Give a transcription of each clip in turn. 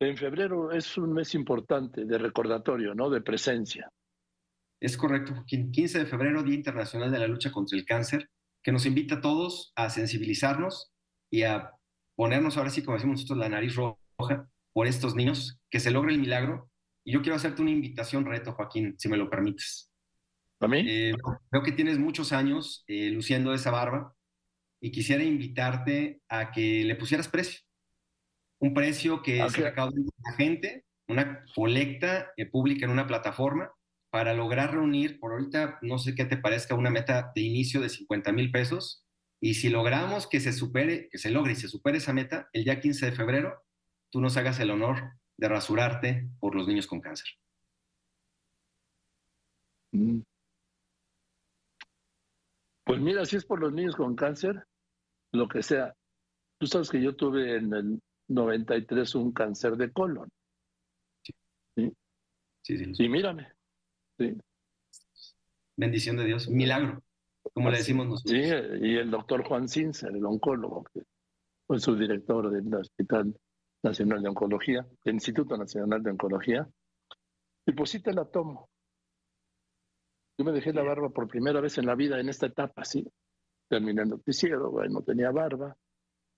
En febrero es un mes importante de recordatorio, ¿no? De presencia. Es correcto, 15 de febrero, Día Internacional de la Lucha contra el Cáncer, que nos invita a todos a sensibilizarnos y a ponernos ahora sí, como decimos nosotros, la nariz roja por estos niños, que se logre el milagro. Y yo quiero hacerte una invitación, reto, Joaquín, si me lo permites. ¿A mí? Eh, veo que tienes muchos años eh, luciendo esa barba y quisiera invitarte a que le pusieras precio. Un precio que se recaude la gente, una colecta eh, pública en una plataforma para lograr reunir, por ahorita, no sé qué te parezca, una meta de inicio de 50 mil pesos. Y si logramos que se supere, que se logre y se supere esa meta, el día 15 de febrero, tú nos hagas el honor de rasurarte por los niños con cáncer. Mm. Pues mira, si es por los niños con cáncer, lo que sea. Tú sabes que yo tuve en el 93 un cáncer de colon. Sí. Sí, sí. sí. Y mírame, Bendición de Dios, milagro, como le decimos nosotros. Sí, y el doctor Juan Cincer, el oncólogo, que fue su director del Hospital Nacional de Oncología, del Instituto Nacional de Oncología, y pues sí te la tomo. Yo me dejé la barba por primera vez en la vida en esta etapa, sí. Terminé el noticiero, no tenía barba.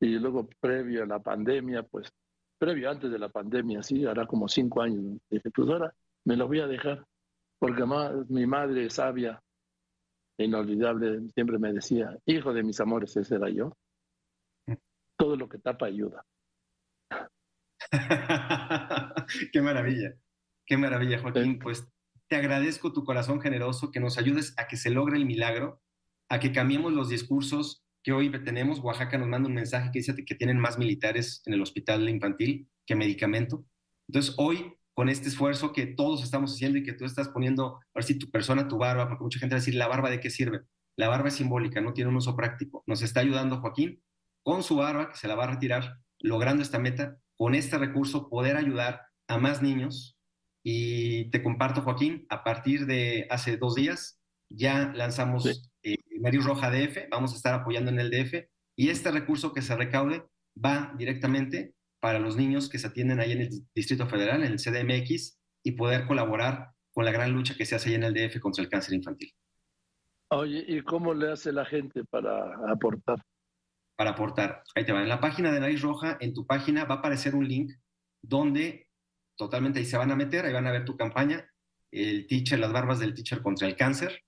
Y luego, previo a la pandemia, pues, previo antes de la pandemia, sí, hará como cinco años. Dije, pues ahora me lo voy a dejar porque mi madre sabia inolvidable siempre me decía, hijo de mis amores, ese era yo. Todo lo que tapa ayuda. qué maravilla, qué maravilla, Joaquín. Pues te agradezco tu corazón generoso, que nos ayudes a que se logre el milagro, a que cambiemos los discursos que hoy tenemos. Oaxaca nos manda un mensaje que dice que tienen más militares en el hospital infantil que medicamento. Entonces, hoy con este esfuerzo que todos estamos haciendo y que tú estás poniendo, a ver si tu persona, tu barba, porque mucha gente va a decir, ¿la barba de qué sirve? La barba es simbólica, no tiene un uso práctico. Nos está ayudando Joaquín con su barba, que se la va a retirar, logrando esta meta, con este recurso poder ayudar a más niños. Y te comparto, Joaquín, a partir de hace dos días ya lanzamos. Eh, Roja DF, vamos a estar apoyando en el DF, y este recurso que se recaude va directamente para los niños que se atienden ahí en el Distrito Federal, en el CDMX, y poder colaborar con la gran lucha que se hace ahí en el DF contra el cáncer infantil. Oye, ¿y cómo le hace la gente para aportar? Para aportar. Ahí te va. En la página de Nariz Roja, en tu página va a aparecer un link donde totalmente ahí se van a meter, ahí van a ver tu campaña, el teacher, las barbas del teacher contra el cáncer.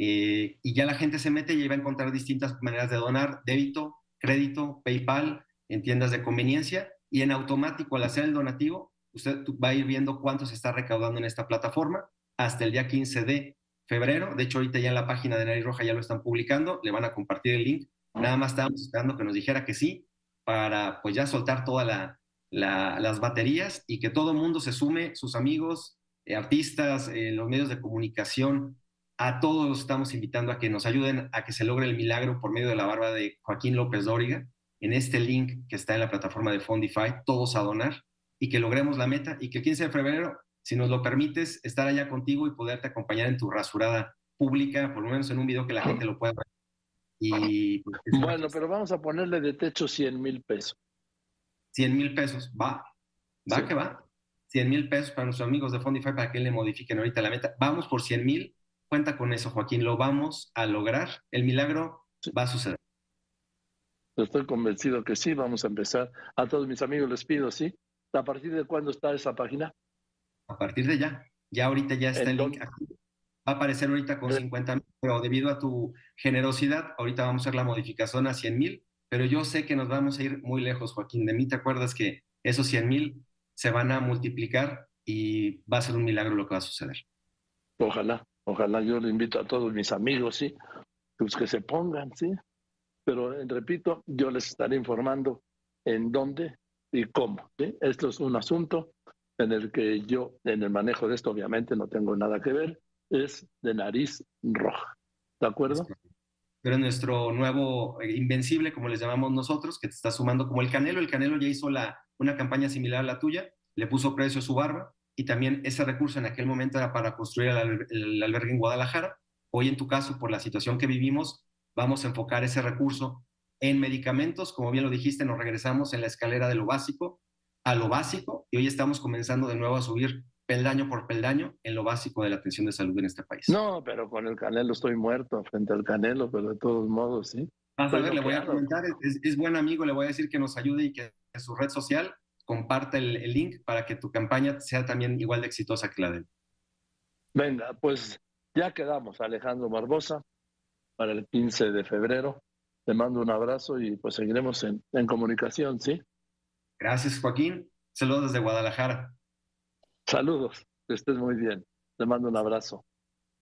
Eh, y ya la gente se mete y va a encontrar distintas maneras de donar, débito, crédito, PayPal, en tiendas de conveniencia y en automático al hacer el donativo, usted va a ir viendo cuánto se está recaudando en esta plataforma hasta el día 15 de febrero. De hecho, ahorita ya en la página de Nariz Roja ya lo están publicando, le van a compartir el link. Nada más estábamos esperando que nos dijera que sí para pues ya soltar todas las baterías y que todo el mundo se sume, sus amigos, eh, artistas, eh, los medios de comunicación, a todos los estamos invitando a que nos ayuden a que se logre el milagro por medio de la barba de Joaquín López Dóriga en este link que está en la plataforma de Fondify, todos a donar y que logremos la meta y que el 15 de febrero, si nos lo permites, estar allá contigo y poderte acompañar en tu rasurada pública, por lo menos en un video que la gente lo pueda ver. Y, pues, bueno, pero vamos a ponerle de techo 100 mil pesos. 100 mil pesos, va, va que va. 100 mil pesos para nuestros amigos de Fondify para que le modifiquen ahorita la meta. Vamos por 100 mil, cuenta con eso, Joaquín, lo vamos a lograr. El milagro va a suceder. Estoy convencido que sí, vamos a empezar. A todos mis amigos les pido, ¿sí? ¿A partir de cuándo está esa página? A partir de ya. Ya ahorita ya está el link aquí. Va a aparecer ahorita con 50 mil, pero debido a tu generosidad, ahorita vamos a hacer la modificación a 100 mil, pero yo sé que nos vamos a ir muy lejos, Joaquín. De mí te acuerdas que esos 100 mil se van a multiplicar y va a ser un milagro lo que va a suceder. Ojalá, ojalá yo le invito a todos mis amigos, ¿sí? Pues que se pongan, ¿sí? pero eh, repito, yo les estaré informando en dónde y cómo. Esto es un asunto en el que yo, en el manejo de esto, obviamente no tengo nada que ver, es de nariz roja. ¿De acuerdo? Pero nuestro nuevo eh, invencible, como les llamamos nosotros, que te está sumando como el Canelo. El Canelo ya hizo la, una campaña similar a la tuya, le puso precio a su barba y también ese recurso en aquel momento era para construir el, albergue en Guadalajara. Hoy en tu caso, por la situación que vivimos, vamos a enfocar ese recurso en medicamentos, como bien lo dijiste, nos regresamos en la escalera de lo básico a lo básico y hoy estamos comenzando de nuevo a subir peldaño por peldaño en lo básico de la atención de salud en este país. No, pero con el Canelo estoy muerto frente al Canelo, pero de todos modos, sí. a ver, le voy a comentar, es, buen amigo, le voy a decir que nos ayude y que en su red social comparte el, el link para que tu campaña sea también igual de exitosa que la de él. Venga, pues ya quedamos, Alejandro Barbosa, para el 15 de febrero. Te mando un abrazo y pues seguiremos en, en comunicación, ¿sí? Gracias, Joaquín. Saludos desde Guadalajara. Saludos, que estés muy bien. Te mando un abrazo.